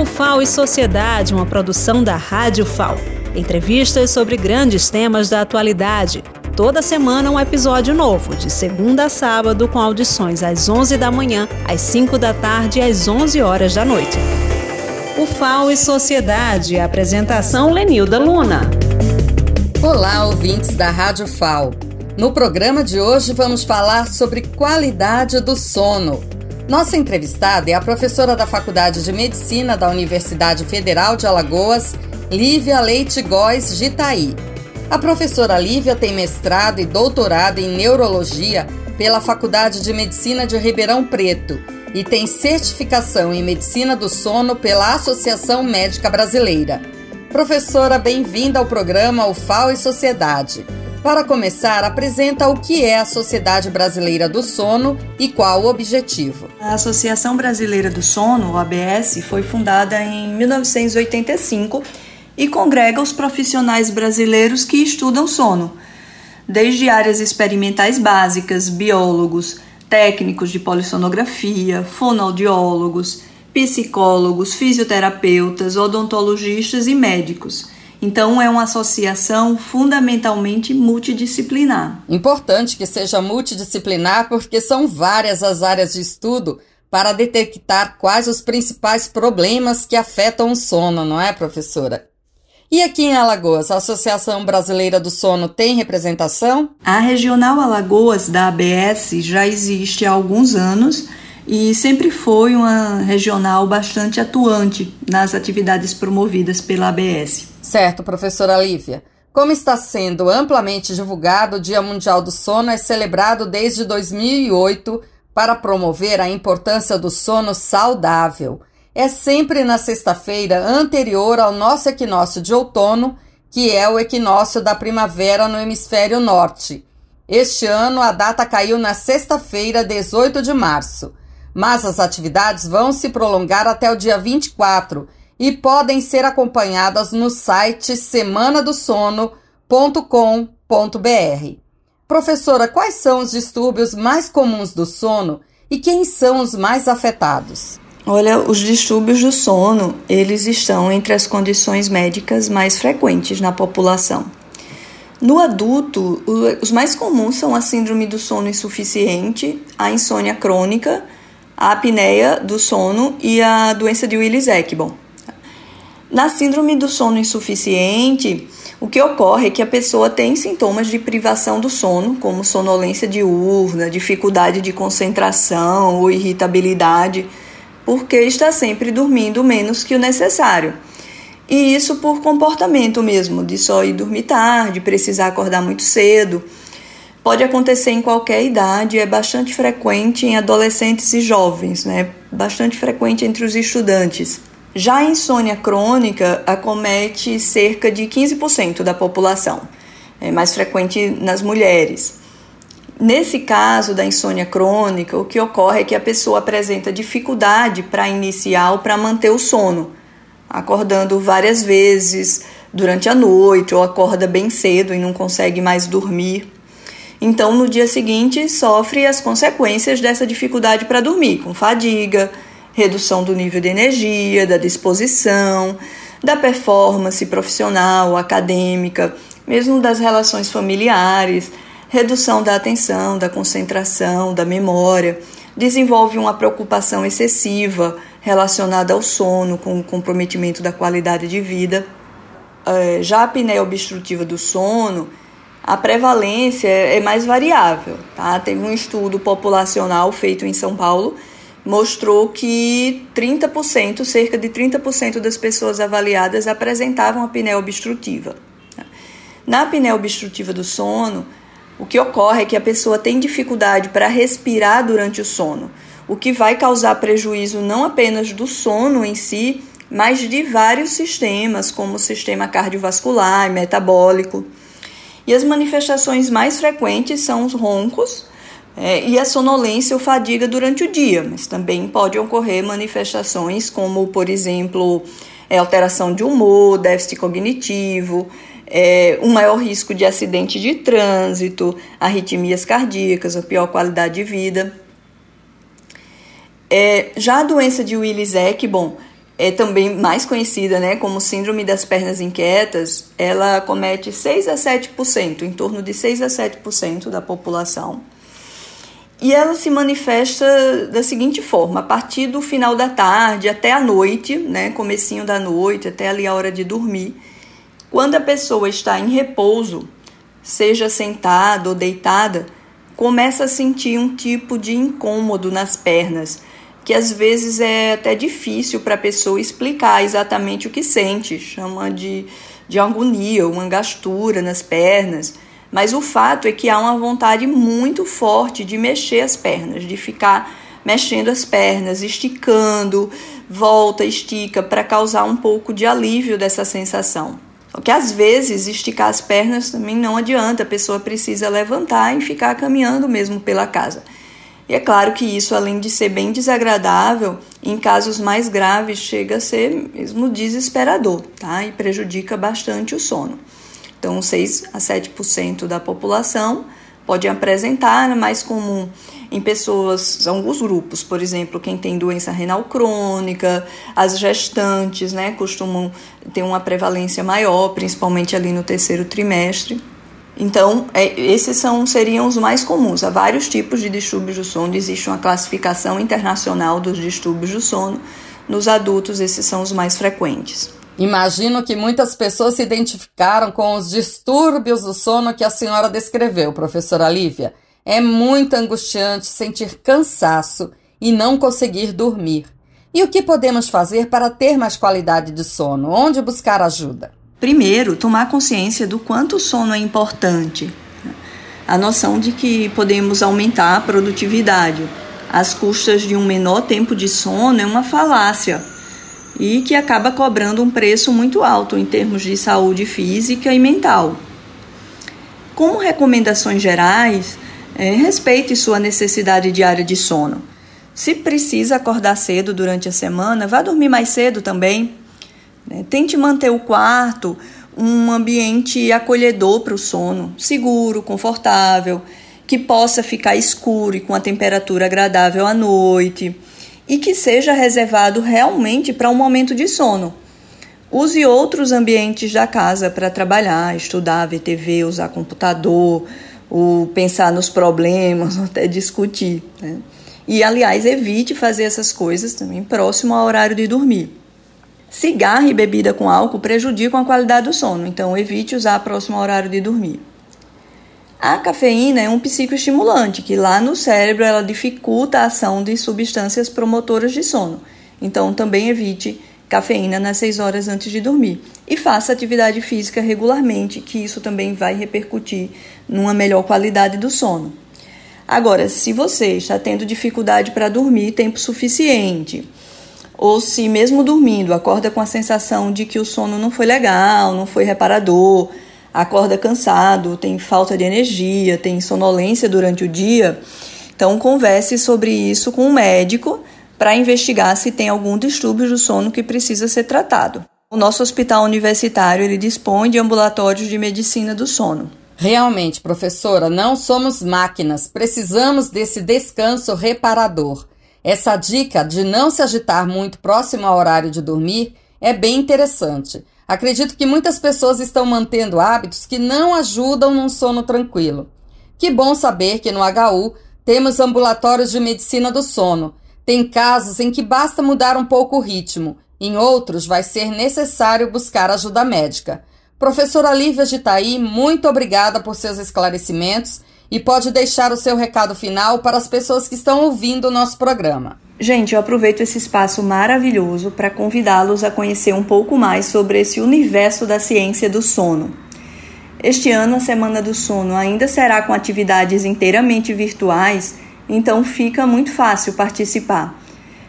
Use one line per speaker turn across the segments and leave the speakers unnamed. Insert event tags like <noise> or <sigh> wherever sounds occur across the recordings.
O FAO e Sociedade, uma produção da Rádio FAO. Entrevistas sobre grandes temas da atualidade. Toda semana um episódio novo, de segunda a sábado, com audições às 11 da manhã, às 5 da tarde e às 11 horas da noite. O FAO e Sociedade, apresentação Lenilda Luna.
Olá, ouvintes da Rádio FAO. No programa de hoje vamos falar sobre qualidade do sono. Nossa entrevistada é a professora da Faculdade de Medicina da Universidade Federal de Alagoas, Lívia Leite Góes de Itaí. A professora Lívia tem mestrado e doutorado em neurologia pela Faculdade de Medicina de Ribeirão Preto e tem certificação em medicina do sono pela Associação Médica Brasileira. Professora, bem-vinda ao programa UFAO e Sociedade. Para começar, apresenta o que é a Sociedade Brasileira do Sono e qual o objetivo.
A Associação Brasileira do Sono, ABS, foi fundada em 1985 e congrega os profissionais brasileiros que estudam sono, desde áreas experimentais básicas, biólogos, técnicos de polissonografia, fonoaudiólogos, psicólogos, fisioterapeutas, odontologistas e médicos então, é uma associação fundamentalmente multidisciplinar.
Importante que seja multidisciplinar porque são várias as áreas de estudo para detectar quais os principais problemas que afetam o sono, não é, professora? E aqui em Alagoas, a Associação Brasileira do Sono tem representação?
A Regional Alagoas da ABS já existe há alguns anos e sempre foi uma regional bastante atuante nas atividades promovidas pela ABS.
Certo, professora Lívia. Como está sendo amplamente divulgado, o Dia Mundial do Sono é celebrado desde 2008 para promover a importância do sono saudável. É sempre na sexta-feira anterior ao nosso equinócio de outono, que é o equinócio da primavera no hemisfério norte. Este ano a data caiu na sexta-feira, 18 de março, mas as atividades vão se prolongar até o dia 24 e podem ser acompanhadas no site semanadosono.com.br. Professora, quais são os distúrbios mais comuns do sono e quem são os mais afetados?
Olha, os distúrbios do sono, eles estão entre as condições médicas mais frequentes na população. No adulto, os mais comuns são a síndrome do sono insuficiente, a insônia crônica, a apneia do sono e a doença de Willis-Ekbom. Na síndrome do sono insuficiente, o que ocorre é que a pessoa tem sintomas de privação do sono, como sonolência diurna, dificuldade de concentração ou irritabilidade, porque está sempre dormindo menos que o necessário. E isso por comportamento mesmo, de só ir dormir tarde, precisar acordar muito cedo. Pode acontecer em qualquer idade, é bastante frequente em adolescentes e jovens, né? Bastante frequente entre os estudantes. Já a insônia crônica acomete cerca de 15% da população, é mais frequente nas mulheres. Nesse caso da insônia crônica, o que ocorre é que a pessoa apresenta dificuldade para iniciar ou para manter o sono, acordando várias vezes durante a noite ou acorda bem cedo e não consegue mais dormir. Então, no dia seguinte, sofre as consequências dessa dificuldade para dormir, com fadiga, redução do nível de energia, da disposição, da performance profissional, acadêmica, mesmo das relações familiares, redução da atenção, da concentração, da memória, desenvolve uma preocupação excessiva relacionada ao sono, com o comprometimento da qualidade de vida. É, já a apneia obstrutiva do sono, a prevalência é mais variável. Tá? Teve um estudo populacional feito em São Paulo mostrou que 30%, cerca de 30% das pessoas avaliadas apresentavam apneia obstrutiva. Na apneia obstrutiva do sono, o que ocorre é que a pessoa tem dificuldade para respirar durante o sono, o que vai causar prejuízo não apenas do sono em si, mas de vários sistemas, como o sistema cardiovascular e metabólico. E as manifestações mais frequentes são os roncos, é, e a sonolência ou fadiga durante o dia, mas também pode ocorrer manifestações como, por exemplo, é, alteração de humor, déficit cognitivo, é, um maior risco de acidente de trânsito, arritmias cardíacas, a pior qualidade de vida. É, já a doença de Willis-Ekbom é também mais conhecida né, como síndrome das pernas inquietas, ela comete 6 a 7%, em torno de 6 a 7% da população. E ela se manifesta da seguinte forma: a partir do final da tarde até a noite, né, comecinho da noite, até ali a hora de dormir, quando a pessoa está em repouso, seja sentada ou deitada, começa a sentir um tipo de incômodo nas pernas que às vezes é até difícil para a pessoa explicar exatamente o que sente, chama de, de agonia, uma gastura nas pernas. Mas o fato é que há uma vontade muito forte de mexer as pernas, de ficar mexendo as pernas, esticando, volta, estica, para causar um pouco de alívio dessa sensação. Porque às vezes esticar as pernas também não adianta, a pessoa precisa levantar e ficar caminhando mesmo pela casa. E é claro que isso, além de ser bem desagradável, em casos mais graves chega a ser mesmo desesperador, tá? E prejudica bastante o sono. Então, 6 a 7% da população pode apresentar, é mais comum em pessoas, alguns grupos, por exemplo, quem tem doença renal crônica, as gestantes, né, costumam ter uma prevalência maior, principalmente ali no terceiro trimestre. Então, é, esses são, seriam os mais comuns. Há vários tipos de distúrbios do sono, existe uma classificação internacional dos distúrbios do sono. Nos adultos, esses são os mais frequentes.
Imagino que muitas pessoas se identificaram com os distúrbios do sono que a senhora descreveu, professora Lívia. É muito angustiante sentir cansaço e não conseguir dormir. E o que podemos fazer para ter mais qualidade de sono? Onde buscar ajuda?
Primeiro, tomar consciência do quanto o sono é importante. A noção de que podemos aumentar a produtividade às custas de um menor tempo de sono é uma falácia e que acaba cobrando um preço muito alto em termos de saúde física e mental. Como recomendações gerais, é, respeite sua necessidade diária de sono. Se precisa acordar cedo durante a semana, vá dormir mais cedo também. Né? Tente manter o quarto um ambiente acolhedor para o sono, seguro, confortável, que possa ficar escuro e com a temperatura agradável à noite e que seja reservado realmente para um momento de sono. Use outros ambientes da casa para trabalhar, estudar, ver TV, usar computador, ou pensar nos problemas, <laughs> até discutir. Né? E, aliás, evite fazer essas coisas também próximo ao horário de dormir. Cigarro e bebida com álcool prejudicam a qualidade do sono, então evite usar próximo ao horário de dormir. A cafeína é um psicoestimulante que lá no cérebro ela dificulta a ação de substâncias promotoras de sono. Então também evite cafeína nas 6 horas antes de dormir e faça atividade física regularmente, que isso também vai repercutir numa melhor qualidade do sono. Agora, se você está tendo dificuldade para dormir tempo suficiente, ou se mesmo dormindo acorda com a sensação de que o sono não foi legal, não foi reparador, acorda cansado, tem falta de energia, tem sonolência durante o dia, então converse sobre isso com o um médico para investigar se tem algum distúrbio do sono que precisa ser tratado. O nosso hospital universitário ele dispõe de ambulatórios de medicina do sono.
Realmente, professora, não somos máquinas, precisamos desse descanso reparador. Essa dica de não se agitar muito próximo ao horário de dormir é bem interessante. Acredito que muitas pessoas estão mantendo hábitos que não ajudam num sono tranquilo. Que bom saber que no HU temos ambulatórios de medicina do sono. Tem casos em que basta mudar um pouco o ritmo, em outros vai ser necessário buscar ajuda médica. Professora Lívia de Itaí, muito obrigada por seus esclarecimentos e pode deixar o seu recado final para as pessoas que estão ouvindo o nosso programa.
Gente, eu aproveito esse espaço maravilhoso para convidá-los a conhecer um pouco mais sobre esse universo da ciência do sono. Este ano, a Semana do Sono ainda será com atividades inteiramente virtuais, então fica muito fácil participar.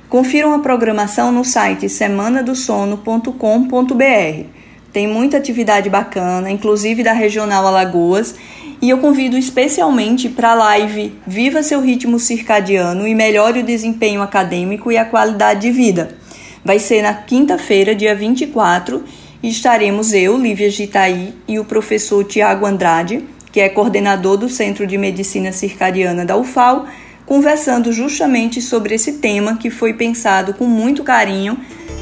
Confiram a programação no site semanadosono.com.br. Tem muita atividade bacana, inclusive da Regional Alagoas, e eu convido especialmente para a live Viva seu ritmo circadiano e melhore o desempenho acadêmico e a qualidade de vida. Vai ser na quinta-feira, dia 24, e estaremos eu, Lívia Gitaí, e o professor Tiago Andrade, que é coordenador do Centro de Medicina Circadiana da UFAL, conversando justamente sobre esse tema que foi pensado com muito carinho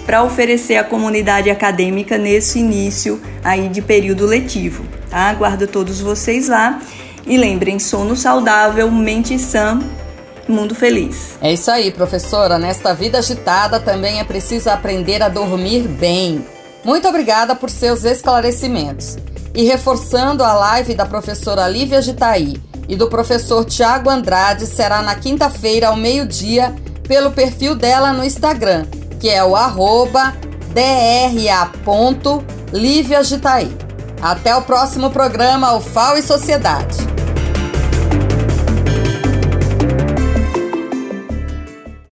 para oferecer à comunidade acadêmica nesse início aí de período letivo. Tá? Aguardo todos vocês lá e lembrem, sono saudável, mente sã, mundo feliz.
É isso aí, professora. Nesta vida agitada também é preciso aprender a dormir bem. Muito obrigada por seus esclarecimentos. E reforçando a live da professora Lívia Gitaí e do professor Tiago Andrade será na quinta-feira ao meio-dia pelo perfil dela no Instagram, que é o arroba dra.liviagitaí. Até o próximo programa UFAO e Sociedade.